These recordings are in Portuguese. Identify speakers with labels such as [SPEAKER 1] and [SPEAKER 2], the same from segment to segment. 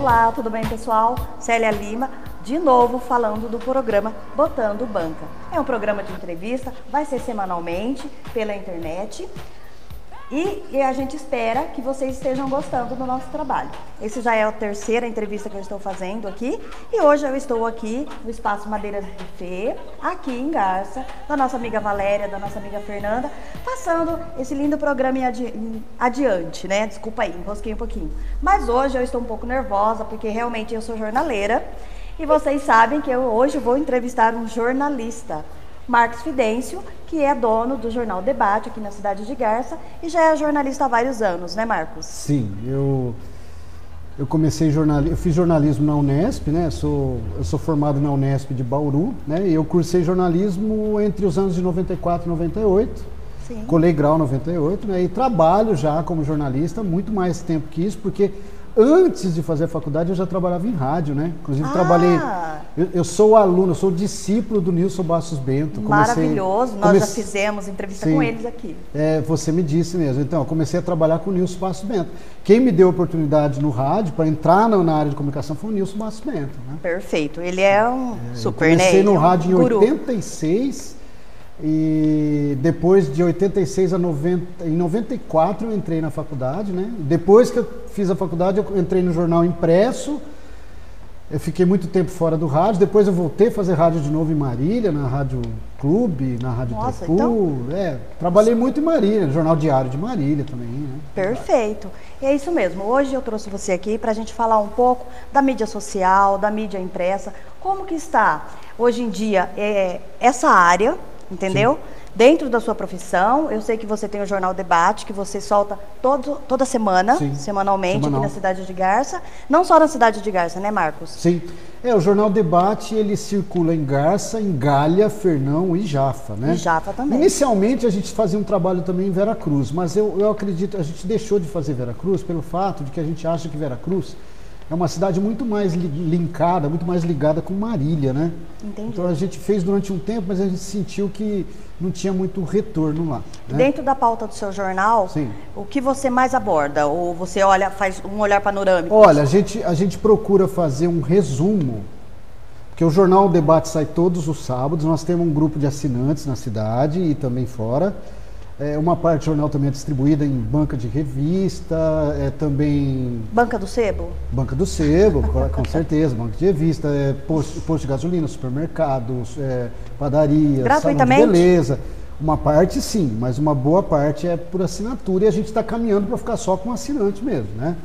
[SPEAKER 1] Olá, tudo bem pessoal? Célia Lima, de novo falando do programa Botando Banca. É um programa de entrevista, vai ser semanalmente pela internet e, e, a gente espera que vocês estejam gostando do nosso trabalho. Esse já é a terceira entrevista que eu estou fazendo aqui. E hoje eu estou aqui no Espaço Madeiras Buffet, aqui em Garça, da nossa amiga Valéria, da nossa amiga Fernanda, passando esse lindo programa adi adiante, né? Desculpa aí, enrosquei um pouquinho. Mas hoje eu estou um pouco nervosa, porque realmente eu sou jornaleira. E vocês sabem que eu hoje vou entrevistar um jornalista Marcos Fidêncio, que é dono do jornal Debate aqui na cidade de Garça e já é jornalista há vários anos, né, Marcos?
[SPEAKER 2] Sim, eu eu comecei jornalismo, eu fiz jornalismo na Unesp, né? Sou, eu sou formado na Unesp de Bauru, né? E eu cursei jornalismo entre os anos de 94 e 98. Sim. Colei grau 98, né? E trabalho já como jornalista muito mais tempo que isso, porque antes de fazer a faculdade eu já trabalhava em rádio, né? Inclusive ah. trabalhei. Eu, eu, sou aluno, eu sou discípulo do Nilson Bastos Bento.
[SPEAKER 1] Comecei, Maravilhoso, nós comece... já fizemos entrevista Sim, com eles aqui.
[SPEAKER 2] É, você me disse mesmo. Então, eu comecei a trabalhar com o Nilson Bastos Bento. Quem me deu a oportunidade no rádio para entrar na, na, área de comunicação foi o Nilson Bastos Bento. Né?
[SPEAKER 1] Perfeito, ele é um é, super,
[SPEAKER 2] eu comecei
[SPEAKER 1] né?
[SPEAKER 2] no
[SPEAKER 1] é
[SPEAKER 2] rádio em 86 e depois de 86 a 90, em 94 eu entrei na faculdade, né? Depois que eu fiz a faculdade, eu entrei no jornal impresso. Eu fiquei muito tempo fora do rádio. Depois eu voltei a fazer rádio de novo em Marília, na Rádio Clube, na Rádio Nossa, Então... É, trabalhei muito em Marília, no Jornal Diário de Marília também. Né?
[SPEAKER 1] Perfeito. E é isso mesmo. Hoje eu trouxe você aqui para a gente falar um pouco da mídia social, da mídia impressa. Como que está hoje em dia é, essa área entendeu? Sim. Dentro da sua profissão, eu sei que você tem o Jornal Debate, que você solta todo, toda semana, Sim. semanalmente, Semanal. aqui na cidade de Garça. Não só na cidade de Garça, né, Marcos?
[SPEAKER 2] Sim. É, o Jornal Debate, ele circula em Garça, em Galha, Fernão e Jafa, né?
[SPEAKER 1] E Jafa também.
[SPEAKER 2] Inicialmente, a gente fazia um trabalho também em Veracruz, mas eu, eu acredito, a gente deixou de fazer Veracruz pelo fato de que a gente acha que Veracruz é uma cidade muito mais linkada, muito mais ligada com Marília, né? Entendi. Então a gente fez durante um tempo, mas a gente sentiu que não tinha muito retorno lá.
[SPEAKER 1] Né? Dentro da pauta do seu jornal, Sim. o que você mais aborda? Ou você olha, faz um olhar panorâmico?
[SPEAKER 2] Olha, a gente, a gente procura fazer um resumo, porque o jornal o Debate sai todos os sábados, nós temos um grupo de assinantes na cidade e também fora. É, uma parte do jornal também é distribuída em banca de revista, é também.
[SPEAKER 1] Banca do Sebo?
[SPEAKER 2] Banca do Sebo, com certeza. Banca de revista, é, posto, posto de gasolina, supermercados, é, padarias,
[SPEAKER 1] Gratuitamente?
[SPEAKER 2] beleza. Uma parte sim, mas uma boa parte é por assinatura e a gente está caminhando para ficar só com assinante mesmo. Né?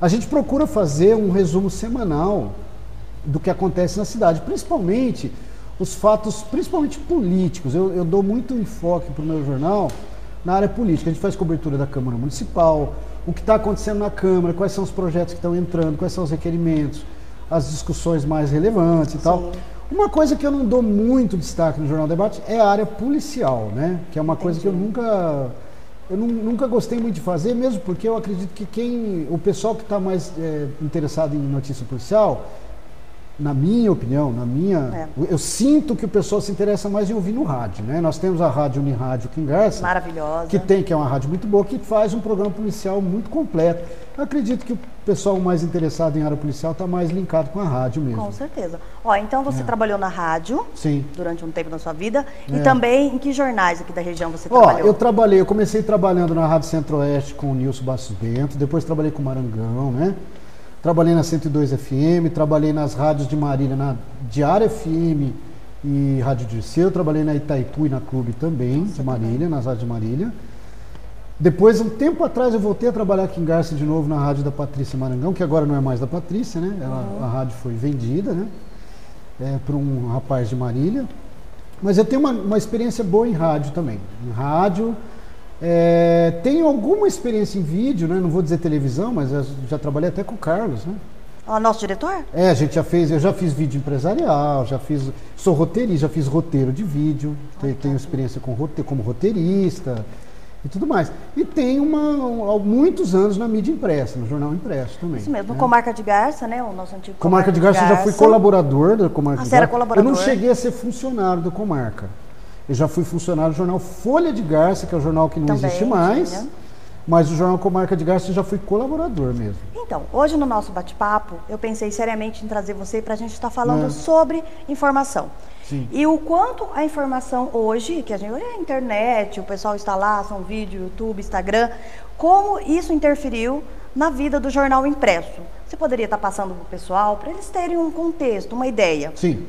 [SPEAKER 2] A gente procura fazer um resumo semanal do que acontece na cidade, principalmente os fatos, principalmente políticos. Eu, eu dou muito enfoque para o meu jornal na área política. A gente faz cobertura da Câmara Municipal, o que está acontecendo na Câmara, quais são os projetos que estão entrando, quais são os requerimentos, as discussões mais relevantes e Sim. tal. Uma coisa que eu não dou muito destaque no Jornal Debate é a área policial, né? Que é uma Entendi. coisa que eu nunca eu não, nunca gostei muito de fazer, mesmo porque eu acredito que quem o pessoal que está mais é, interessado em notícia policial na minha opinião, na minha, é. eu sinto que o pessoal se interessa mais em ouvir no rádio, né? Nós temos a rádio Unirádio em Garça,
[SPEAKER 1] maravilhosa,
[SPEAKER 2] que tem que é uma rádio muito boa, que faz um programa policial muito completo. Eu acredito que o pessoal mais interessado em área policial está mais linkado com a rádio mesmo.
[SPEAKER 1] Com certeza. Ó, então você é. trabalhou na rádio
[SPEAKER 2] Sim.
[SPEAKER 1] durante um tempo da sua vida e é. também em que jornais aqui da região você
[SPEAKER 2] Ó,
[SPEAKER 1] trabalhou?
[SPEAKER 2] Eu trabalhei, eu comecei trabalhando na Rádio Centro-Oeste com o Nilson Bastos Bento, depois trabalhei com o Marangão, né? Trabalhei na 102 FM, trabalhei nas rádios de Marília, na Diária FM e Rádio Dirceu, trabalhei na Itaipu e na Clube também, Nossa, de Marília, nas rádios de Marília. Depois, um tempo atrás, eu voltei a trabalhar aqui em Garça de novo na rádio da Patrícia Marangão, que agora não é mais da Patrícia, né? Ela, uhum. A rádio foi vendida, né? É, para um rapaz de Marília. Mas eu tenho uma, uma experiência boa em rádio também. Em rádio, é, tenho alguma experiência em vídeo, né? não vou dizer televisão, mas já trabalhei até com o Carlos. Né?
[SPEAKER 1] O nosso diretor?
[SPEAKER 2] É, a gente já fez, eu já fiz vídeo empresarial, já fiz, sou roteirista, já fiz roteiro de vídeo, tenho, tenho experiência com roteiro, como roteirista e tudo mais. E tenho uma, muitos anos na mídia impressa, no jornal impresso também.
[SPEAKER 1] Isso mesmo, né? Comarca de Garça, né? O nosso antigo
[SPEAKER 2] Comarca, Comarca de Garça, de Garça, eu já fui colaborador da Comarca
[SPEAKER 1] ah,
[SPEAKER 2] de Garça.
[SPEAKER 1] Era colaborador?
[SPEAKER 2] Eu não cheguei a ser funcionário da Comarca. Eu já fui funcionário do jornal Folha de Garça, que é o jornal que não Também, existe mais. Mas o Jornal Comarca de Garça eu já fui colaborador mesmo.
[SPEAKER 1] Então, hoje no nosso bate-papo, eu pensei seriamente em trazer você para a gente estar falando
[SPEAKER 2] É.
[SPEAKER 1] sobre informação.
[SPEAKER 2] Sim.
[SPEAKER 1] E o quanto a informação hoje, que a gente olha a internet, o pessoal está lá, são vídeo, YouTube, Instagram, como isso interferiu na vida do jornal impresso. Você poderia estar passando para o pessoal, para eles terem um contexto, uma ideia.
[SPEAKER 2] Sim.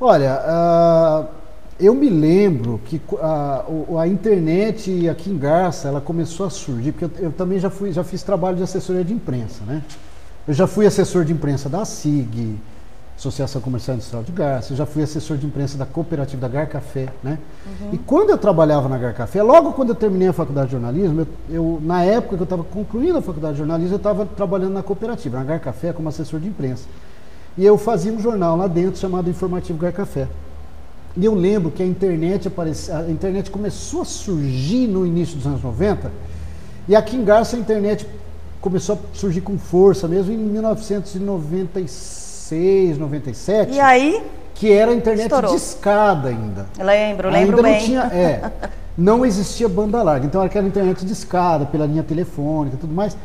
[SPEAKER 2] Olha, ah, eu me lembro que a, o- a internet aqui em Garça, ela começou a surgir, porque eu, eu também já, fui, já fiz trabalho de assessoria de imprensa, né? Eu já fui assessor de imprensa da SIG, Associação Comercial Industrial de Garça, eu já fui assessor de imprensa da cooperativa da Gar Café, né? E quando eu trabalhava na Gar Café, logo quando eu terminei a faculdade de jornalismo, eu, eu- na época que eu estava concluindo a faculdade de jornalismo, eu estava trabalhando na cooperativa, na Gar Café, como assessor de imprensa. E eu fazia um jornal lá dentro chamado Informativo Gar Café. E eu lembro que a internet aparece, a internet começou a surgir no início dos anos 90, e aqui em Garça a internet começou a surgir com força mesmo em 1996, 97,
[SPEAKER 1] E aí,
[SPEAKER 2] que era a internet
[SPEAKER 1] Estourou.
[SPEAKER 2] de escada ainda.
[SPEAKER 1] lembro, lembro
[SPEAKER 2] ainda
[SPEAKER 1] bem.
[SPEAKER 2] não tinha, é, não existia banda larga, então era aquela internet de escada, pela linha telefônica e tudo mais.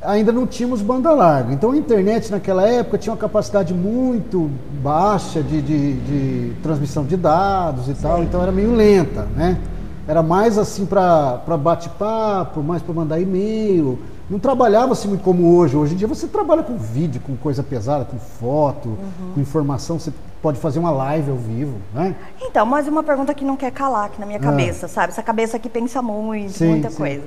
[SPEAKER 2] Ainda não tínhamos banda larga. Então a internet naquela época tinha uma capacidade muito baixa de, de- de transmissão de dados e tal, então era meio lenta, né? Era mais assim para bate-papo, mais para mandar e-mail. Não trabalhava assim muito como hoje. Hoje em dia você trabalha com vídeo, com coisa pesada, com foto,
[SPEAKER 1] Uhum.
[SPEAKER 2] com informação. Você pode fazer uma live ao vivo, né?
[SPEAKER 1] Então, mas uma pergunta que não quer calar aqui na minha
[SPEAKER 2] Ah.
[SPEAKER 1] cabeça, sabe? Essa cabeça que pensa muito,
[SPEAKER 2] Sim,
[SPEAKER 1] muita
[SPEAKER 2] sim.
[SPEAKER 1] coisa.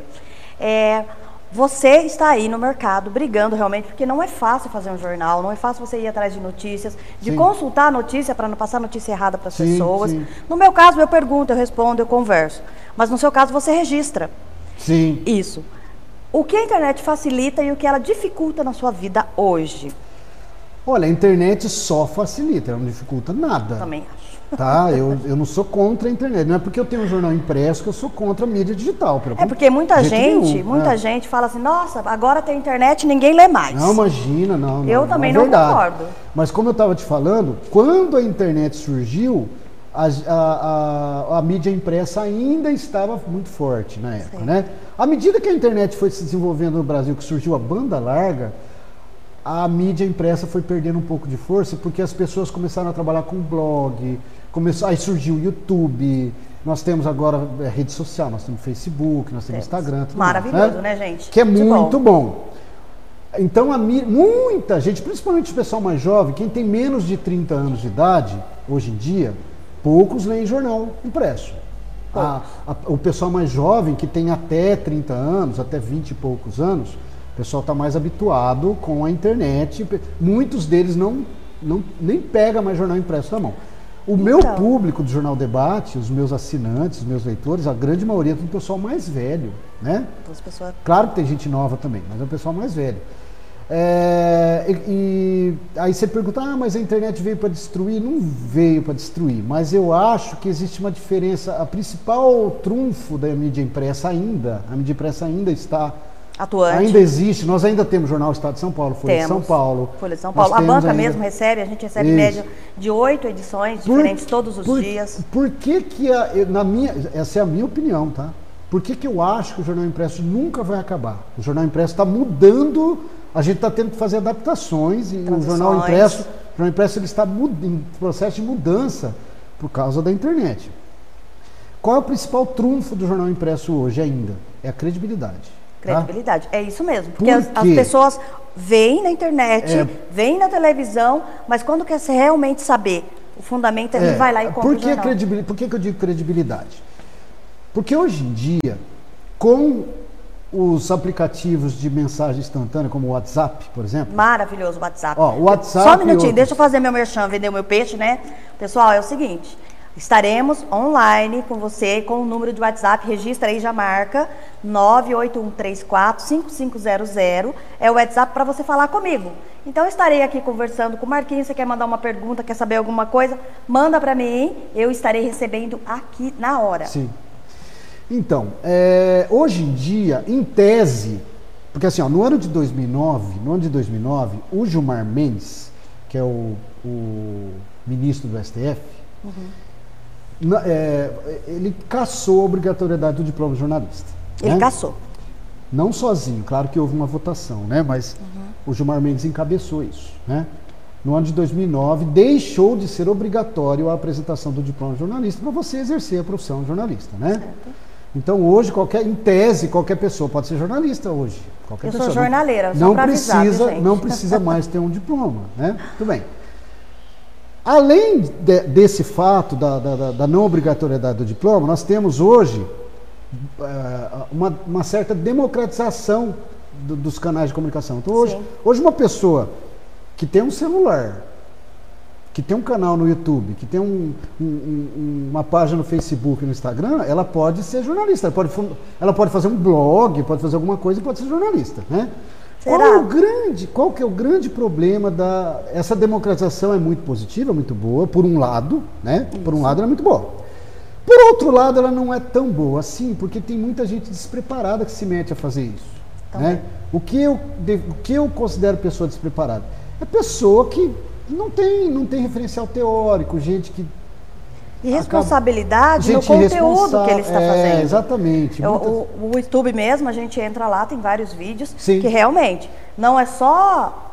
[SPEAKER 1] É, você está aí no mercado brigando realmente, porque não é fácil fazer um jornal, não é fácil você ir atrás de notícias, de
[SPEAKER 2] Sim.
[SPEAKER 1] consultar a notícia para não passar notícia errada para as pessoas.
[SPEAKER 2] sim.
[SPEAKER 1] No meu caso, eu pergunto, eu respondo, eu converso. Mas no seu caso, você registra
[SPEAKER 2] Sim.
[SPEAKER 1] isso. O que a internet facilita e o que ela dificulta na sua vida hoje?
[SPEAKER 2] Olha, a internet só facilita, ela não dificulta nada.
[SPEAKER 1] Também acho.
[SPEAKER 2] Tá? Eu, eu não sou contra a internet. Não é porque eu tenho um jornal impresso que eu sou contra a mídia digital.
[SPEAKER 1] É porque muita gente,
[SPEAKER 2] nenhum,
[SPEAKER 1] muita
[SPEAKER 2] né?
[SPEAKER 1] gente fala assim, nossa, agora tem internet e ninguém lê mais.
[SPEAKER 2] Não, imagina, não.
[SPEAKER 1] Eu
[SPEAKER 2] não,
[SPEAKER 1] também
[SPEAKER 2] é
[SPEAKER 1] não concordo.
[SPEAKER 2] Mas como eu estava te falando, quando a internet surgiu, a, a- a- a mídia impressa ainda estava muito forte na época,
[SPEAKER 1] Sim.
[SPEAKER 2] né? À medida que a internet foi se desenvolvendo no Brasil, que surgiu a banda larga, a mídia impressa foi perdendo um pouco de força porque as pessoas começaram a trabalhar com blog, começou, aí surgiu o YouTube, nós temos agora é, rede social, nós temos Facebook, nós temos
[SPEAKER 1] Temos.
[SPEAKER 2] Instagram, tudo
[SPEAKER 1] Maravilhoso, né, gente?
[SPEAKER 2] Que é
[SPEAKER 1] De
[SPEAKER 2] muito
[SPEAKER 1] bom.
[SPEAKER 2] bom. Então, a muita gente, principalmente o pessoal mais jovem, quem tem menos de 30 anos de idade, hoje em dia, poucos leem jornal impresso. A- a- o pessoal mais jovem, que tem até 30 anos, até 20 e poucos anos, o pessoal está mais habituado com a internet. Muitos deles não, não nem pega mais jornal impresso na mão. O meu
[SPEAKER 1] Então.
[SPEAKER 2] público do Jornal Debate, os meus assinantes, os meus leitores, a grande maioria é do pessoal mais velho, né?
[SPEAKER 1] As pessoas
[SPEAKER 2] Claro que tem gente nova também, mas é o pessoal mais velho. É, e, e aí você pergunta, ah, mas a internet veio para destruir? Não veio para destruir, mas eu acho que existe uma diferença. A principal trunfo da mídia impressa ainda, a mídia impressa ainda está,
[SPEAKER 1] atuantes.
[SPEAKER 2] ainda existe. Nós ainda temos Jornal Estado de São Paulo, Folha de São
[SPEAKER 1] Temos.
[SPEAKER 2] Paulo.
[SPEAKER 1] Folha de São Paulo. A
[SPEAKER 2] temos
[SPEAKER 1] banca
[SPEAKER 2] ainda-
[SPEAKER 1] mesmo recebe, a gente recebe
[SPEAKER 2] Isso.
[SPEAKER 1] média de oito edições
[SPEAKER 2] Por-
[SPEAKER 1] diferentes todos os
[SPEAKER 2] por-
[SPEAKER 1] dias.
[SPEAKER 2] Por que que, a- na minha, essa é a minha opinião, tá? Por que que eu acho que o jornal impresso nunca vai acabar? O jornal impresso está mudando, a gente está tendo que fazer adaptações e o jornal impresso, o jornal impresso ele está em processo de mudança por causa da internet. Qual é o principal trunfo do jornal impresso hoje ainda? É a credibilidade.
[SPEAKER 1] Credibilidade. É isso mesmo. Porque
[SPEAKER 2] Por
[SPEAKER 1] as, as pessoas veem na internet,
[SPEAKER 2] É.
[SPEAKER 1] veem na televisão, mas quando quer realmente saber o fundamento, ele
[SPEAKER 2] É,
[SPEAKER 1] vai lá e compra
[SPEAKER 2] por que, credibilidade, por que, que eu digo credibilidade? Porque hoje em dia, com os aplicativos de mensagem instantânea, como o WhatsApp, por exemplo,
[SPEAKER 1] Maravilhoso o WhatsApp.
[SPEAKER 2] Ó, o WhatsApp
[SPEAKER 1] Só um minutinho, deixa eu fazer meu merchan, vender o meu peixe, né? Pessoal, é o seguinte. Estaremos online com você com o número de WhatsApp, registra aí, já marca 981345500. É o WhatsApp para você falar comigo. Então eu estarei aqui conversando com o Marquinhos, você quer mandar uma pergunta, quer saber alguma coisa, manda para mim, eu estarei recebendo aqui na hora.
[SPEAKER 2] Sim. Então, é, hoje em dia, em tese, porque assim, ó, no ano de 2009, no ano de 2009, o Gilmar Mendes, que é o, o ministro do STF, na- é, ele cassou a obrigatoriedade do diploma de jornalista.
[SPEAKER 1] Ele
[SPEAKER 2] né?
[SPEAKER 1] caçou.
[SPEAKER 2] Não sozinho, claro que houve uma votação, né? Mas
[SPEAKER 1] Uhum.
[SPEAKER 2] o Gilmar Mendes encabeçou isso, né? No ano de 2009, deixou de ser obrigatório a apresentação do diploma de jornalista para você exercer a profissão de jornalista, né? Então hoje qualquer, em tese, qualquer pessoa pode ser jornalista hoje. Qualquer
[SPEAKER 1] Eu sou
[SPEAKER 2] pessoa. Não-
[SPEAKER 1] jornaleira, só
[SPEAKER 2] não
[SPEAKER 1] pra avisar,
[SPEAKER 2] precisa,
[SPEAKER 1] gente?
[SPEAKER 2] não precisa mais ter um diploma, né? Tudo bem. Além de- desse fato da, da- da- não obrigatoriedade do diploma, nós temos hoje eh, uma, uma certa democratização do- dos canais de comunicação. Então hoje,
[SPEAKER 1] Sim.
[SPEAKER 2] hoje uma pessoa que tem um celular, que tem um canal no YouTube, que tem um- um- um- uma página no Facebook e no Instagram, ela pode ser jornalista. Ela pode, ela pode fazer um blog, pode fazer alguma coisa e pode ser jornalista, né?
[SPEAKER 1] Será?
[SPEAKER 2] Qual é o grande, qual que é o grande problema da essa democratização é muito positiva, muito boa, por um lado, né? Por um lado ela é muito boa. Por outro lado, ela não é tão boa assim, porque tem muita gente despreparada que se mete a fazer isso.
[SPEAKER 1] Também.
[SPEAKER 2] Né? O, que eu, o que eu considero pessoa despreparada? É pessoa que não tem, não tem referencial teórico, gente que.
[SPEAKER 1] E responsabilidade no
[SPEAKER 2] gente
[SPEAKER 1] conteúdo que ele está
[SPEAKER 2] é,
[SPEAKER 1] fazendo.
[SPEAKER 2] Exatamente. Muitas-
[SPEAKER 1] o- o YouTube mesmo, a gente entra lá, tem vários vídeos
[SPEAKER 2] Sim.
[SPEAKER 1] que realmente não é só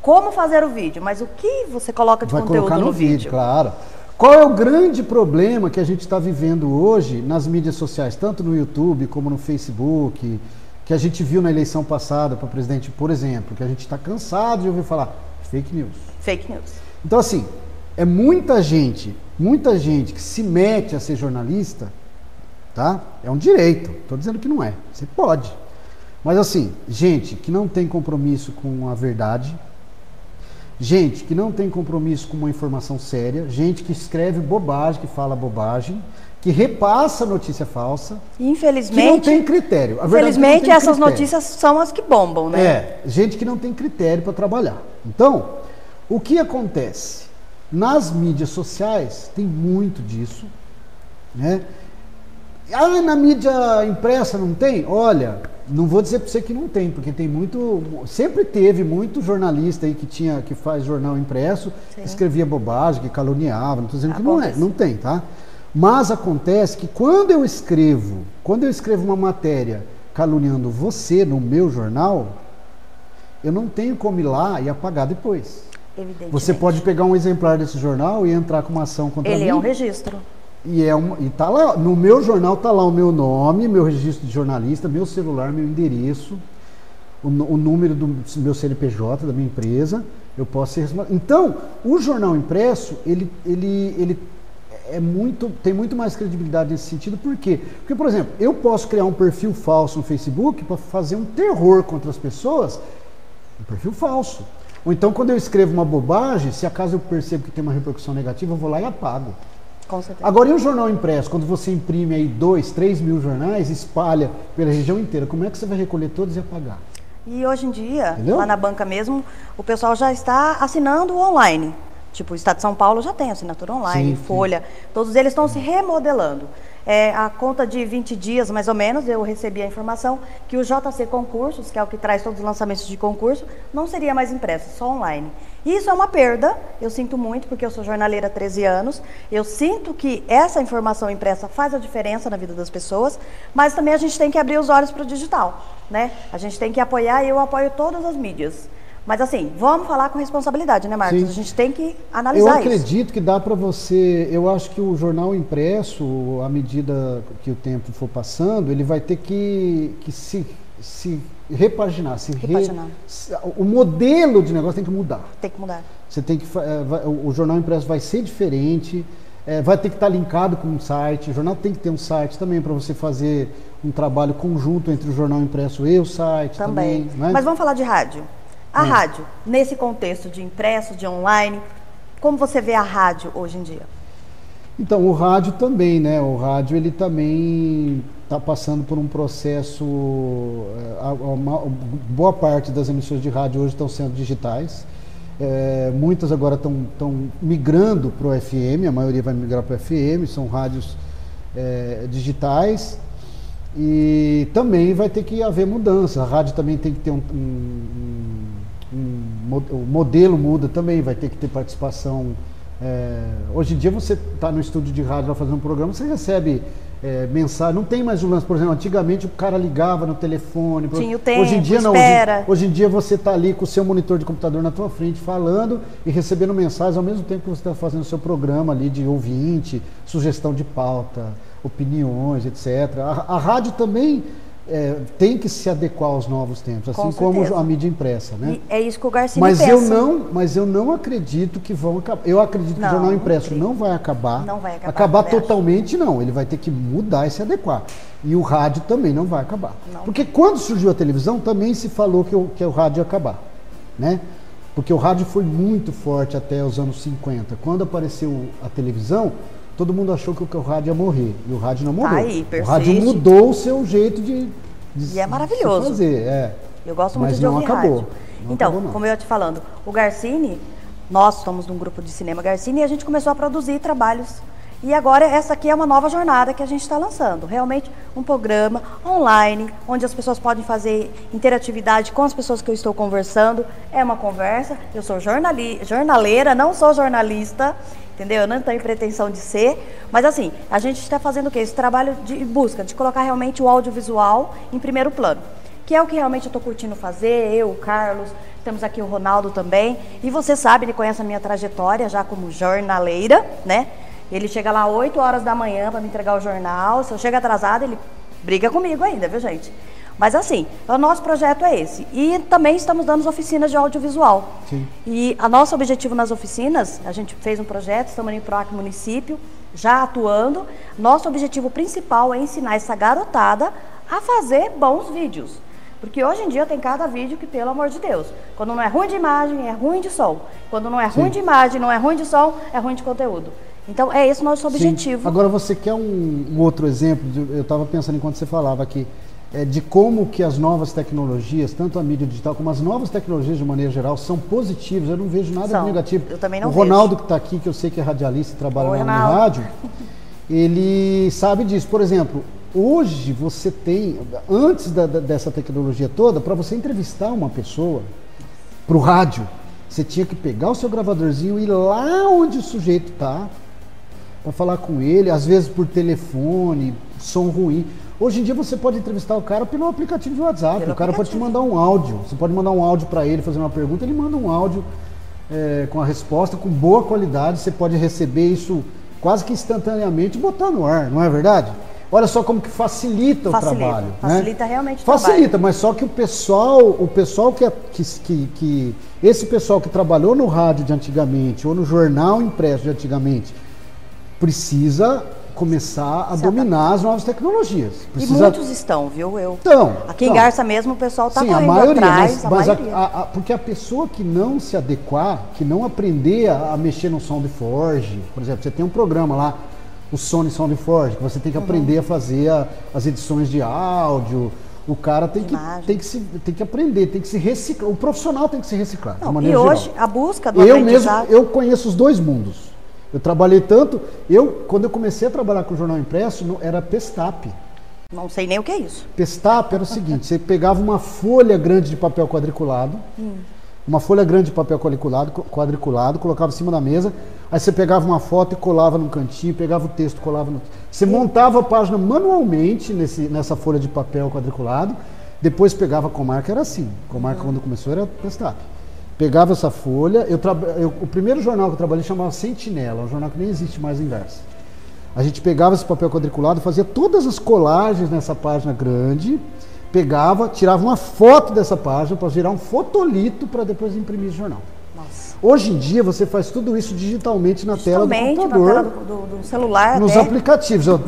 [SPEAKER 1] como fazer o vídeo, mas o que você coloca de
[SPEAKER 2] Vai
[SPEAKER 1] conteúdo
[SPEAKER 2] colocar
[SPEAKER 1] no,
[SPEAKER 2] no, vídeo,
[SPEAKER 1] vídeo.
[SPEAKER 2] claro. Qual é o grande problema que a gente está vivendo hoje nas mídias sociais, tanto no YouTube como no Facebook, que a gente viu na eleição passada para presidente, por exemplo, que a gente está cansado de ouvir falar fake news.
[SPEAKER 1] Fake news.
[SPEAKER 2] Então, assim, é muita gente, muita gente que se mete a ser jornalista, tá? É um direito. Estou dizendo que não é. Você pode. Mas, assim, gente que não tem compromisso com a verdade, gente que não tem compromisso com uma informação séria, gente que escreve bobagem, que fala bobagem, que repassa notícia falsa,
[SPEAKER 1] E,
[SPEAKER 2] que não
[SPEAKER 1] Infelizmente,
[SPEAKER 2] tem critério. A é
[SPEAKER 1] infelizmente essas
[SPEAKER 2] critério.
[SPEAKER 1] notícias são as que bombam, né?
[SPEAKER 2] É, gente que não tem critério para trabalhar. Então, o que acontece? Nas mídias sociais tem muito disso, né? Ah, na mídia impressa não tem? Olha, não vou dizer para você que não tem, porque tem muito, sempre teve muito jornalista aí que tinha, que faz jornal impresso,
[SPEAKER 1] Sim.
[SPEAKER 2] que escrevia bobagem, que caluniava, não estou dizendo que não é,
[SPEAKER 1] Acontece.
[SPEAKER 2] não tem, tá? Mas acontece que quando eu escrevo, quando eu escrevo uma matéria caluniando você no meu jornal, eu não tenho como ir lá e apagar depois.
[SPEAKER 1] Evidentemente.
[SPEAKER 2] Você pode pegar um exemplar desse jornal e entrar com uma ação contra
[SPEAKER 1] Ele
[SPEAKER 2] mim.
[SPEAKER 1] é um registro.
[SPEAKER 2] E, é uma, e tá lá, no meu jornal tá lá o meu nome, meu registro de jornalista, meu celular, meu endereço, o, o número do meu CNPJ, da minha empresa, eu posso ser. Então, o jornal impresso, ele, ele, ele é muito, tem muito mais credibilidade nesse sentido, por quê? Porque, por exemplo, eu posso criar um perfil falso no Facebook para fazer um terror contra as pessoas, um perfil falso. Ou então, quando eu escrevo uma bobagem, se acaso eu percebo que tem uma repercussão negativa, eu vou lá e apago.
[SPEAKER 1] Com certeza.
[SPEAKER 2] Agora, e o jornal impresso? Quando você imprime aí dois, três mil jornais, espalha pela região inteira, como é que você vai recolher todos e apagar?
[SPEAKER 1] E hoje em dia,
[SPEAKER 2] Entendeu?
[SPEAKER 1] lá na banca mesmo, o pessoal já está assinando online. Tipo, o Estado de São Paulo já tem assinatura online,
[SPEAKER 2] Sim, sim.
[SPEAKER 1] Folha, todos eles estão se remodelando. É, a conta de 20 dias, mais ou menos, eu recebi a informação que o JC Concursos, que é o que traz todos os lançamentos de concurso, não seria mais impresso, só online. E Isso é uma perda, eu sinto muito, porque eu sou jornaleira há 13 anos, eu sinto que essa informação impressa faz a diferença na vida das pessoas, mas também a gente tem que abrir os olhos para o digital, né? A gente tem que apoiar e eu apoio todas as mídias. Mas assim, vamos falar com responsabilidade, né, Marcos?
[SPEAKER 2] Sim.
[SPEAKER 1] A gente tem que
[SPEAKER 2] Eu
[SPEAKER 1] analisar isso.
[SPEAKER 2] acredito que dá para você. Eu acho que o jornal impresso, à medida que o tempo for passando, ele vai ter que, que se, se repaginar. Se re-
[SPEAKER 1] Repaginar.
[SPEAKER 2] se- o modelo de negócio tem que mudar.
[SPEAKER 1] Tem que mudar.
[SPEAKER 2] Você tem que, eh, vai- o jornal impresso vai ser diferente, eh, vai ter que estar linkado com um site. O jornal tem que ter um site também para você fazer um trabalho conjunto entre o jornal impresso e o site
[SPEAKER 1] Também.
[SPEAKER 2] também. né?
[SPEAKER 1] Mas vamos falar de rádio. A
[SPEAKER 2] Hum.
[SPEAKER 1] rádio, nesse contexto de impresso, de online, como você vê a rádio hoje em dia?
[SPEAKER 2] Então, o rádio também, né? O rádio ele também está passando por um processo. eh, a- a- uma- boa parte das emissões de rádio hoje estão sendo digitais. Eh, muitas agora estão migrando para o FM, a maioria vai migrar para o FM, são rádios eh, digitais. E também vai ter que haver mudança. A rádio também tem que ter um, um- um- o modelo muda também, vai ter que ter participação. é, hoje em dia você está no estúdio de rádio lá fazendo um programa, você recebe é, mensagem. Não tem mais o lance, por exemplo, antigamente o cara ligava no telefone.
[SPEAKER 1] Tinha o tempo,
[SPEAKER 2] hoje em dia não.
[SPEAKER 1] espera.
[SPEAKER 2] Hoje, hoje em dia você está ali com o seu monitor de computador na tua frente falando e recebendo mensagens ao mesmo tempo que você está fazendo o seu programa ali de ouvinte, sugestão de pauta, opiniões, etc. A, a rádio também é, tem que se adequar aos novos tempos, assim
[SPEAKER 1] Com
[SPEAKER 2] como
[SPEAKER 1] certeza.
[SPEAKER 2] a mídia impressa, né?
[SPEAKER 1] E é isso que o Garcia
[SPEAKER 2] Mas
[SPEAKER 1] pensa.
[SPEAKER 2] eu não, mas eu não acredito que vão acabar. Eu acredito que
[SPEAKER 1] Não,
[SPEAKER 2] o jornal
[SPEAKER 1] não
[SPEAKER 2] impresso
[SPEAKER 1] creio.
[SPEAKER 2] não vai acabar.
[SPEAKER 1] Não vai acabar, acho.
[SPEAKER 2] totalmente não. Ele vai ter que mudar e se adequar. E o rádio também não vai acabar.
[SPEAKER 1] Não.
[SPEAKER 2] Porque quando surgiu a televisão também se falou que o, que o rádio ia acabar, né? Porque o rádio foi muito forte até os anos 50. Quando apareceu a televisão, todo mundo achou que o, rádio ia morrer. E o rádio não morreu.
[SPEAKER 1] Tá aí,
[SPEAKER 2] o rádio mudou o seu jeito de, de
[SPEAKER 1] E é maravilhoso.
[SPEAKER 2] fazer. É.
[SPEAKER 1] Eu gosto muito
[SPEAKER 2] Mas
[SPEAKER 1] de
[SPEAKER 2] não
[SPEAKER 1] ouvir
[SPEAKER 2] acabou.
[SPEAKER 1] rádio.
[SPEAKER 2] Não
[SPEAKER 1] então,
[SPEAKER 2] acabou,
[SPEAKER 1] como eu ia te falando, o Garcini, nós somos num grupo de cinema Garcini e a gente começou a produzir trabalhos. E agora essa aqui é uma nova jornada que a gente está lançando. Realmente um programa online, onde as pessoas podem fazer interatividade com as pessoas que eu estou conversando. É uma conversa. Eu sou jornali jornaleira, não sou jornalista, entendeu? Eu não tenho pretensão de ser. Mas assim, a gente está fazendo o quê? Esse trabalho de busca, de colocar realmente o audiovisual em primeiro plano que é o que realmente eu estou curtindo fazer, eu, o Carlos, temos aqui o Ronaldo também, e você sabe, ele conhece a minha trajetória já como jornaleira, né? Ele chega lá 8 horas da manhã para me entregar o jornal, se eu chego atrasado, ele briga comigo ainda, viu gente? Mas assim, o nosso projeto é esse. E também estamos dando oficinas de audiovisual.
[SPEAKER 2] Sim.
[SPEAKER 1] E a nosso objetivo nas oficinas, a gente fez um projeto, estamos no PROAC município, já atuando. Nosso objetivo principal é ensinar essa garotada a fazer bons vídeos. Porque hoje em dia tem cada vídeo que, pelo amor de Deus, quando não é ruim de imagem, é ruim de som. Quando não é ruim de imagem, não é ruim de som, é ruim de conteúdo. Então, é esse o nosso
[SPEAKER 2] Sim.
[SPEAKER 1] objetivo.
[SPEAKER 2] Agora você quer um, um outro exemplo? de- eu estava pensando enquanto você falava aqui é, de como que as novas tecnologias, tanto a mídia digital como as novas tecnologias de maneira geral, são positivas. Eu não vejo nada
[SPEAKER 1] São.
[SPEAKER 2] de negativo.
[SPEAKER 1] Eu também não
[SPEAKER 2] o Ronaldo que está aqui, que eu sei que é radialista e trabalha
[SPEAKER 1] Oi,
[SPEAKER 2] na, rádio, ele sabe disso. Por exemplo, hoje você tem, antes da- da- dessa tecnologia toda, para você entrevistar uma pessoa para o rádio, você tinha que pegar o seu gravadorzinho e ir lá onde o sujeito está para falar com ele, às vezes por telefone, som ruim. Hoje em dia você pode entrevistar o cara pelo aplicativo de WhatsApp.
[SPEAKER 1] Pelo
[SPEAKER 2] o cara pode te
[SPEAKER 1] aplicativo.
[SPEAKER 2] mandar um áudio. Você pode mandar um áudio para ele fazer uma pergunta, ele manda um áudio é, com a resposta com boa qualidade. Você pode receber isso quase que instantaneamente e botar no ar, não é verdade? Olha só como que facilita,
[SPEAKER 1] Facilita,
[SPEAKER 2] o trabalho. né?
[SPEAKER 1] facilita realmente o
[SPEAKER 2] Facilita,
[SPEAKER 1] trabalho.
[SPEAKER 2] mas só que o pessoal, o pessoal é- que, que, que- esse pessoal que trabalhou no rádio de antigamente ou no jornal impresso de antigamente precisa começar a
[SPEAKER 1] Se
[SPEAKER 2] dominar as novas tecnologias.
[SPEAKER 1] E
[SPEAKER 2] Precisa...
[SPEAKER 1] muitos estão, viu? Eu,
[SPEAKER 2] Então,
[SPEAKER 1] aqui em
[SPEAKER 2] então.
[SPEAKER 1] Garça mesmo, o pessoal está correndo
[SPEAKER 2] maioria,
[SPEAKER 1] atrás.
[SPEAKER 2] mas, mas a-
[SPEAKER 1] maioria.
[SPEAKER 2] a- a- porque a pessoa que não se adequar, que não aprender a, a mexer no SoundForge, por exemplo, você tem um programa lá, o Sony SoundForge, que você tem que
[SPEAKER 1] Uhum.
[SPEAKER 2] aprender a fazer as edições de áudio. O cara tem que,
[SPEAKER 1] Imagem.
[SPEAKER 2] tem, que se, tem que aprender, tem que se reciclar. O profissional tem que se reciclar. de
[SPEAKER 1] Não, e
[SPEAKER 2] maneira
[SPEAKER 1] hoje,
[SPEAKER 2] geral.
[SPEAKER 1] a busca do
[SPEAKER 2] Eu mesmo,
[SPEAKER 1] aprendizado...
[SPEAKER 2] eu conheço os dois mundos. Eu trabalhei tanto, eu quando eu comecei a trabalhar com jornal impresso, não- era Pestap.
[SPEAKER 1] Não sei nem o que é isso.
[SPEAKER 2] Pestap era o seguinte, você pegava uma folha grande de papel quadriculado, uma folha grande de papel quadriculado, quadriculado, colocava em cima da mesa, aí você pegava uma foto e colava num cantinho, pegava o texto, colava no... Você montava a página manualmente nesse, nessa folha de papel quadriculado, depois pegava a comarca, era assim, comarca quando começou era Pestap. Pegava essa folha, eu, eu- o primeiro jornal que eu trabalhei chamava Sentinela, um jornal que nem existe mais em Garça. A gente pegava esse papel quadriculado, fazia todas as colagens nessa página grande, pegava, tirava uma foto dessa página para virar um fotolito para depois imprimir esse jornal.
[SPEAKER 1] Nossa.
[SPEAKER 2] Hoje em dia você faz tudo isso digitalmente na tela do
[SPEAKER 1] Somente na
[SPEAKER 2] computador,
[SPEAKER 1] tela do, do- do celular
[SPEAKER 2] nos
[SPEAKER 1] até.
[SPEAKER 2] aplicativos. Eu-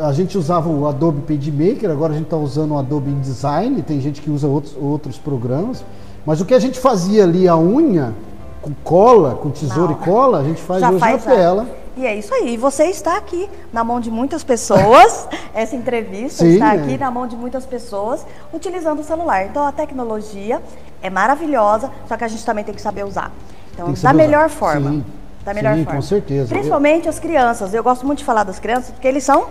[SPEAKER 2] a gente usava o Adobe PageMaker, agora a gente está usando o Adobe InDesign, tem gente que usa outros, outros programas. Mas o que a gente fazia ali, a unha, com cola, com tesoura
[SPEAKER 1] Não.
[SPEAKER 2] e cola, a gente faz
[SPEAKER 1] Já
[SPEAKER 2] hoje
[SPEAKER 1] faz
[SPEAKER 2] na tela.
[SPEAKER 1] E é isso aí. E você está aqui na mão de muitas pessoas. Essa entrevista
[SPEAKER 2] Sim,
[SPEAKER 1] está
[SPEAKER 2] é.
[SPEAKER 1] aqui na mão de muitas pessoas utilizando o celular. Então a tecnologia é maravilhosa, só que a gente também tem que saber usar. Então, da melhor
[SPEAKER 2] usar.
[SPEAKER 1] forma.
[SPEAKER 2] Sim.
[SPEAKER 1] Da melhor
[SPEAKER 2] Sim,
[SPEAKER 1] forma.
[SPEAKER 2] com certeza.
[SPEAKER 1] Principalmente as crianças. Eu gosto muito de falar das crianças, porque eles são,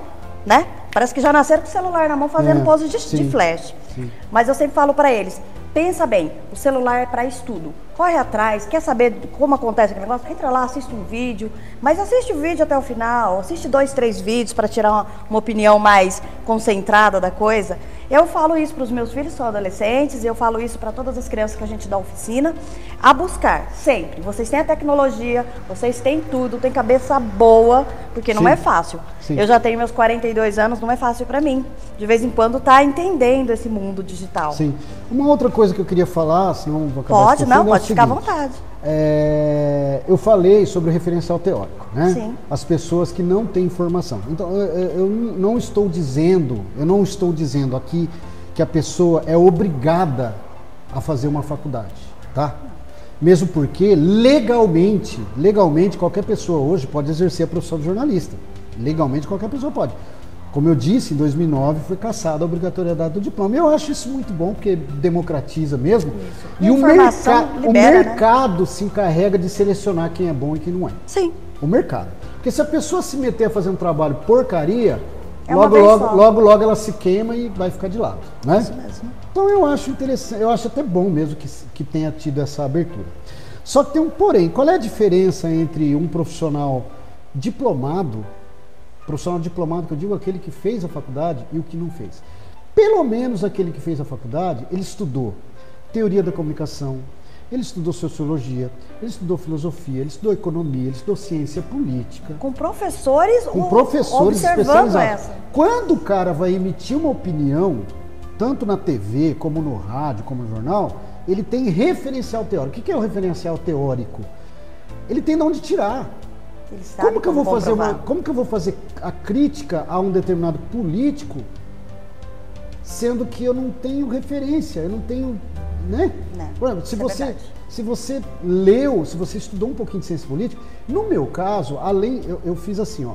[SPEAKER 1] né? Parece que já nasceram com o celular na mão fazendo
[SPEAKER 2] É,
[SPEAKER 1] pose de, de flash.
[SPEAKER 2] sim.
[SPEAKER 1] Mas eu sempre falo para eles, Pensa bem, o celular é para estudo. Corre atrás, quer saber como acontece aquele negócio? Entra lá, assiste um vídeo, mas assiste o vídeo até o final, assiste dois, três vídeos para tirar uma, uma opinião mais concentrada da coisa. Eu falo isso para os meus filhos, são adolescentes, e eu falo isso para todas as crianças que a gente dá oficina, a buscar, sempre. Vocês têm a tecnologia, vocês têm tudo, têm cabeça boa, porque não
[SPEAKER 2] Sim.
[SPEAKER 1] é fácil.
[SPEAKER 2] Sim.
[SPEAKER 1] Eu já tenho meus 42 anos, não é fácil para mim. De vez em quando tá entendendo esse mundo digital.
[SPEAKER 2] Sim. Uma outra coisa que eu queria falar, senão vou acabar
[SPEAKER 1] Pode, não,
[SPEAKER 2] é
[SPEAKER 1] pode ficar à vontade.
[SPEAKER 2] É, eu falei sobre o referencial teórico, né?
[SPEAKER 1] Sim.
[SPEAKER 2] As pessoas que não têm informação. Então, eu, eu- não estou dizendo, eu não estou dizendo aqui que a pessoa é obrigada a fazer uma faculdade, tá? Mesmo porque legalmente, legalmente qualquer pessoa hoje pode exercer a profissão de jornalista. Legalmente qualquer pessoa pode. Como eu disse, em 2009 foi cassada a obrigatoriedade do diploma. Eu acho isso muito bom porque democratiza mesmo. E o, merca- o
[SPEAKER 1] libera, né?
[SPEAKER 2] mercado se encarrega de selecionar quem é bom e quem não é.
[SPEAKER 1] Sim.
[SPEAKER 2] O mercado. Porque se a pessoa se meter a fazer um trabalho porcaria,
[SPEAKER 1] É
[SPEAKER 2] logo, logo, logo, logo ela se queima e vai ficar de lado. Né?
[SPEAKER 1] Isso mesmo.
[SPEAKER 2] Então eu acho interessante, eu acho até bom mesmo que, que tenha tido essa abertura. Só que tem um porém, qual é a diferença entre um profissional diplomado, profissional diplomado que eu digo aquele que fez a faculdade e o que não fez? Pelo menos aquele que fez a faculdade, ele estudou teoria da comunicação, ele estudou sociologia, ele estudou filosofia, ele estudou economia, ele estudou ciência política,
[SPEAKER 1] Com professores,
[SPEAKER 2] com professores
[SPEAKER 1] observando
[SPEAKER 2] especializados.
[SPEAKER 1] essa.
[SPEAKER 2] Quando o cara vai emitir uma opinião, tanto na TV, como no rádio, como no jornal, ele tem referencial teórico. O que é o referencial teórico? Ele tem de onde tirar.
[SPEAKER 1] Ele sabe
[SPEAKER 2] Como que eu vou fazer uma, como que eu vou fazer a crítica a um determinado político, sendo que eu não tenho referência, eu não tenho, né?
[SPEAKER 1] Né,
[SPEAKER 2] Por exemplo, se
[SPEAKER 1] é
[SPEAKER 2] você, se você leu, se você estudou um pouquinho de ciência política, no meu caso, além, eu, eu fiz assim, ó.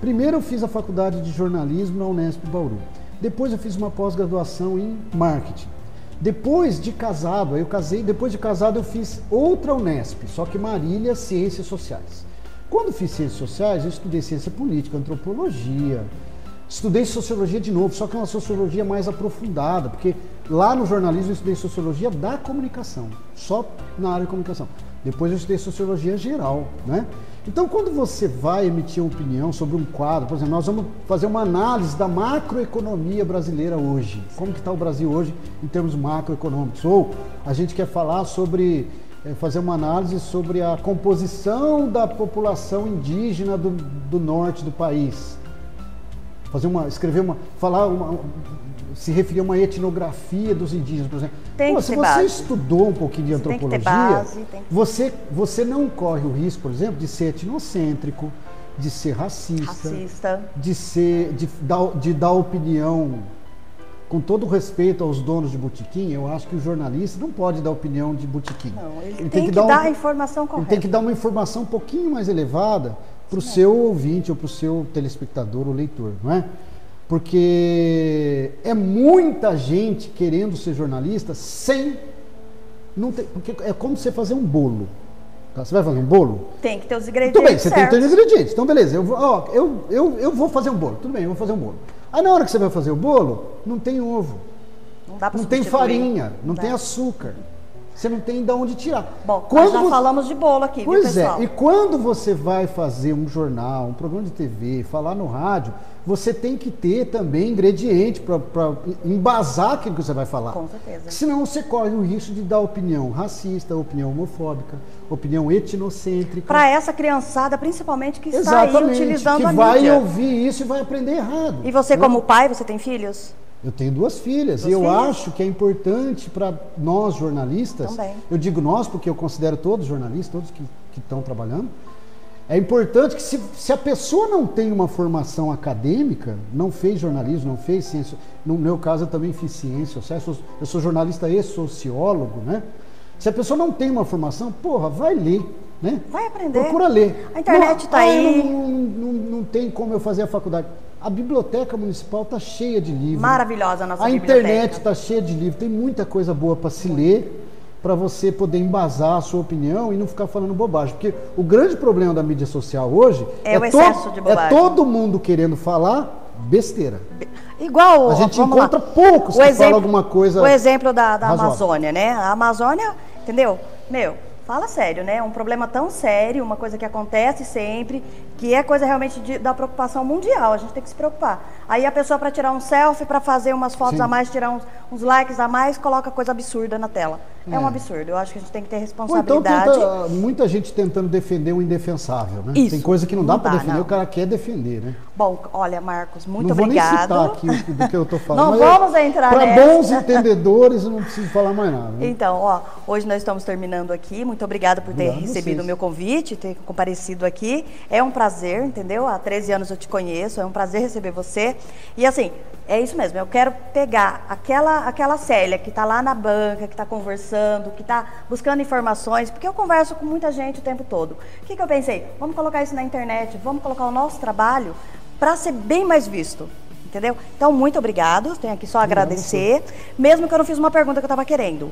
[SPEAKER 2] Primeiro eu fiz a faculdade de jornalismo na Unesp Bauru. Depois eu fiz uma pós-graduação em marketing. Depois de casado, eu casei, depois de casado eu fiz outra Unesp, só que Marília Ciências Sociais. Quando fiz Ciências Sociais, eu estudei ciência política, antropologia, estudei sociologia de novo, só que é uma sociologia mais aprofundada, porque lá no jornalismo eu estudei sociologia da comunicação, só na área de comunicação. Depois eu estudei sociologia geral, né? Então, quando você vai emitir uma opinião sobre um quadro, por exemplo, nós vamos fazer uma análise da macroeconomia brasileira hoje. Como que está o Brasil hoje em termos macroeconômicos? Ou a gente quer falar sobre, eh, fazer uma análise sobre a composição da população indígena do, do norte do país. Fazer uma, escrever uma, falar uma, se referir a uma etnografia dos indígenas, por exemplo.
[SPEAKER 1] Tem
[SPEAKER 2] Pô, se você
[SPEAKER 1] base.
[SPEAKER 2] estudou um pouquinho de
[SPEAKER 1] Você
[SPEAKER 2] antropologia,
[SPEAKER 1] base, que-
[SPEAKER 2] você, você não corre o risco, por exemplo, de ser etnocêntrico, de ser racista,
[SPEAKER 1] Racista.
[SPEAKER 2] de ser de dar, de dar opinião com todo respeito aos donos de botequim, eu acho que o jornalista não pode dar opinião de botequim.
[SPEAKER 1] Não, ele, tem, que, dar,
[SPEAKER 2] um-
[SPEAKER 1] a informação
[SPEAKER 2] ele
[SPEAKER 1] correta.
[SPEAKER 2] tem que dar uma informação um pouquinho mais elevada para o seu ouvinte ou para o seu telespectador ou leitor, não é? Porque é muita gente querendo ser jornalista sem. Não tem, porque é como você fazer um bolo. tá? Você vai fazer um bolo?
[SPEAKER 1] Tem que ter os ingredientes
[SPEAKER 2] Tudo bem, você tem que ter os ingredientes. Então, beleza, eu, vou- ó, eu, eu, eu vou fazer um bolo. Tudo bem, eu vou fazer um bolo. Aí, na hora que você vai fazer o bolo, não tem ovo,
[SPEAKER 1] Não dá
[SPEAKER 2] não tem farinha, não
[SPEAKER 1] dá.
[SPEAKER 2] tem açúcar. Você não tem de onde tirar.
[SPEAKER 1] Bom,
[SPEAKER 2] Quando
[SPEAKER 1] nós já falamos de bolo aqui,
[SPEAKER 2] Pois
[SPEAKER 1] viu, pessoal?
[SPEAKER 2] é, e quando você vai fazer um jornal, um programa de TV, falar no rádio, você tem que ter também ingrediente para embasar aquilo que você vai falar.
[SPEAKER 1] Com certeza.
[SPEAKER 2] Senão você corre o risco de dar opinião racista, opinião homofóbica, opinião etnocêntrica.
[SPEAKER 1] Para essa criançada, principalmente, que está aí utilizando
[SPEAKER 2] que
[SPEAKER 1] a
[SPEAKER 2] vai
[SPEAKER 1] mídia.
[SPEAKER 2] ouvir isso e vai aprender errado.
[SPEAKER 1] E você,
[SPEAKER 2] né?
[SPEAKER 1] como pai, você tem filhos?
[SPEAKER 2] Eu tenho duas filhas
[SPEAKER 1] Duas
[SPEAKER 2] e eu
[SPEAKER 1] filhas?
[SPEAKER 2] acho que é importante para nós jornalistas,
[SPEAKER 1] Também.
[SPEAKER 2] eu digo nós porque eu considero todos jornalistas, todos que estão trabalhando, é importante que se, se a pessoa não tem uma formação acadêmica, não fez jornalismo, não fez ciência, no meu caso eu também fiz ciência, eu sou, eu sou jornalista e sociólogo, né? Se a pessoa não tem uma formação, porra, vai ler, né?
[SPEAKER 1] Vai aprender.
[SPEAKER 2] Procura ler.
[SPEAKER 1] A internet
[SPEAKER 2] Não,
[SPEAKER 1] tá
[SPEAKER 2] ah,
[SPEAKER 1] aí.
[SPEAKER 2] Não, não, não, tem como eu fazer a faculdade. A biblioteca municipal está cheia de livros.
[SPEAKER 1] Maravilhosa a nossa
[SPEAKER 2] A
[SPEAKER 1] biblioteca.
[SPEAKER 2] internet está cheia de livros, tem muita coisa boa para se ler, para você poder embasar a sua opinião e não ficar falando bobagem. Porque o grande problema da mídia social hoje
[SPEAKER 1] É o
[SPEAKER 2] to-
[SPEAKER 1] excesso de
[SPEAKER 2] é
[SPEAKER 1] bobagem.
[SPEAKER 2] todo mundo querendo falar besteira.
[SPEAKER 1] Igual
[SPEAKER 2] A gente
[SPEAKER 1] vamos lá.
[SPEAKER 2] encontra poucos
[SPEAKER 1] o
[SPEAKER 2] que
[SPEAKER 1] exemplo,
[SPEAKER 2] alguma coisa
[SPEAKER 1] O exemplo da, da. Amazônia, né? A Amazônia, entendeu? Meu, fala sério, né? Um problema tão sério, uma coisa que acontece sempre, que é coisa realmente de- da preocupação mundial. A gente tem que se preocupar. Aí a pessoa para tirar um selfie, para fazer umas fotos
[SPEAKER 2] Sim.
[SPEAKER 1] a mais, tirar uns, uns likes a mais, coloca coisa absurda na tela. É.
[SPEAKER 2] É.
[SPEAKER 1] um absurdo. Eu acho que a gente tem que ter
[SPEAKER 2] Ou então
[SPEAKER 1] responsabilidade.
[SPEAKER 2] tenta, muita gente tentando defender o indefensável, né?
[SPEAKER 1] Isso.
[SPEAKER 2] Tem coisa que não dá
[SPEAKER 1] Não
[SPEAKER 2] para defender,
[SPEAKER 1] não.
[SPEAKER 2] o cara quer defender, né?
[SPEAKER 1] Bom, olha, Marcos, muito
[SPEAKER 2] não vou nem
[SPEAKER 1] obrigado.
[SPEAKER 2] citar aqui do que eu tô falando.
[SPEAKER 1] Não
[SPEAKER 2] é-
[SPEAKER 1] vamos entrar
[SPEAKER 2] Para
[SPEAKER 1] nessa.
[SPEAKER 2] bons entendedores, eu não preciso falar mais nada. né?
[SPEAKER 1] Então, ó, hoje nós estamos terminando aqui. Muito obrigada por ter
[SPEAKER 2] Obrigado
[SPEAKER 1] recebido o meu convite, ter comparecido aqui. É um prazer, entendeu? Há 13 anos eu te conheço, é um prazer receber você. E assim, é isso mesmo, eu quero pegar aquela, aquela Célia que está lá na banca, que está conversando, que está buscando informações, porque eu converso com muita gente o tempo todo. O que, que eu pensei? Vamos colocar isso na internet, vamos colocar o nosso trabalho para ser bem mais visto. Entendeu? Então, muito obrigado. Tenho aqui só agradecer. Mesmo que eu não fiz uma pergunta que eu estava querendo.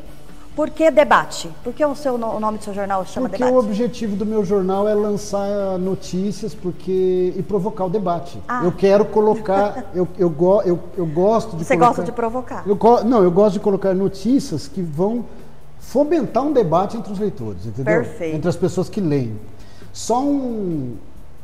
[SPEAKER 1] Por que debate? Por que o, seu, o nome do seu jornal chama
[SPEAKER 2] Porque
[SPEAKER 1] debate?
[SPEAKER 2] o objetivo do meu jornal é lançar notícias porque e provocar o debate.
[SPEAKER 1] Ah.
[SPEAKER 2] Eu quero colocar, eu, eu, go- eu, eu gosto de
[SPEAKER 1] Você
[SPEAKER 2] colocar,
[SPEAKER 1] gosta de provocar.
[SPEAKER 2] Eu não, eu gosto de colocar notícias que vão fomentar um debate entre os leitores, entendeu?
[SPEAKER 1] Perfeito.
[SPEAKER 2] Entre as pessoas que leem. Só um,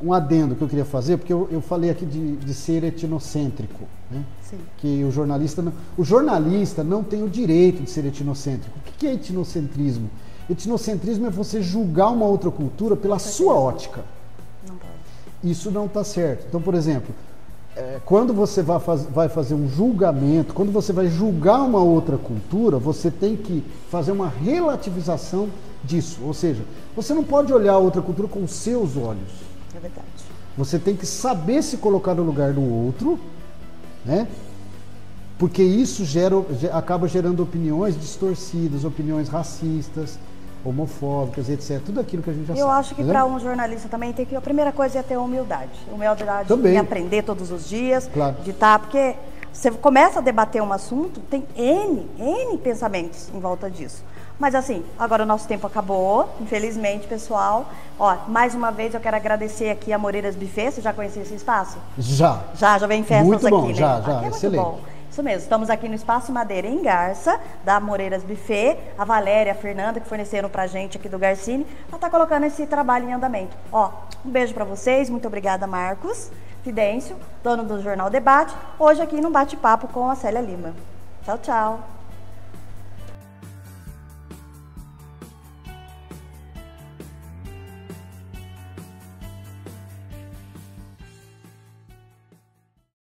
[SPEAKER 2] um adendo que eu queria fazer, porque eu, eu falei aqui de, de ser etnocêntrico, né?
[SPEAKER 1] Sim.
[SPEAKER 2] que o jornalista não, o jornalista não tem o direito de ser etnocêntrico. O que é etnocentrismo? Etnocentrismo é você julgar uma outra cultura pela sua ótica.
[SPEAKER 1] Não pode.
[SPEAKER 2] Isso não está certo. Então, por exemplo, eh, quando você vai, faz- vai fazer um julgamento, quando você vai julgar uma outra cultura, você tem que fazer uma relativização disso. Ou seja, você não pode olhar a outra cultura com seus olhos.
[SPEAKER 1] Verdade.
[SPEAKER 2] Você tem que saber se colocar no lugar do outro, né? Porque isso gera, ge- acaba gerando opiniões distorcidas, opiniões racistas, homofóbicas, etc. Tudo aquilo que a gente já
[SPEAKER 1] Eu
[SPEAKER 2] sabe.
[SPEAKER 1] acho que
[SPEAKER 2] entendeu?
[SPEAKER 1] para um jornalista também tem que. A primeira coisa é ter humildade. Humildade
[SPEAKER 2] Também.
[SPEAKER 1] de aprender todos os dias,
[SPEAKER 2] Claro.
[SPEAKER 1] de estar. Porque você começa a debater um assunto, tem N, N pensamentos em volta disso. Mas assim, agora o nosso tempo acabou, infelizmente, pessoal. Ó, mais uma vez eu quero agradecer aqui a Moreiras Buffet. Você já conhecia esse espaço?
[SPEAKER 2] Já.
[SPEAKER 1] Já, já vem festas
[SPEAKER 2] Muito
[SPEAKER 1] aqui,
[SPEAKER 2] bom,
[SPEAKER 1] né?
[SPEAKER 2] já,
[SPEAKER 1] Aqui
[SPEAKER 2] já,
[SPEAKER 1] é muito
[SPEAKER 2] excelente.
[SPEAKER 1] bom. Isso mesmo, estamos aqui no Espaço Madeira em Garça, da Moreiras Buffet. A Valéria, a Fernanda, que forneceram pra gente aqui do Garcini, ela tá colocando esse trabalho em andamento. Ó, um beijo pra vocês, muito obrigada, Marcos Fidêncio, dono do Jornal Debate, hoje aqui no bate-papo com a Célia Lima. Tchau, tchau.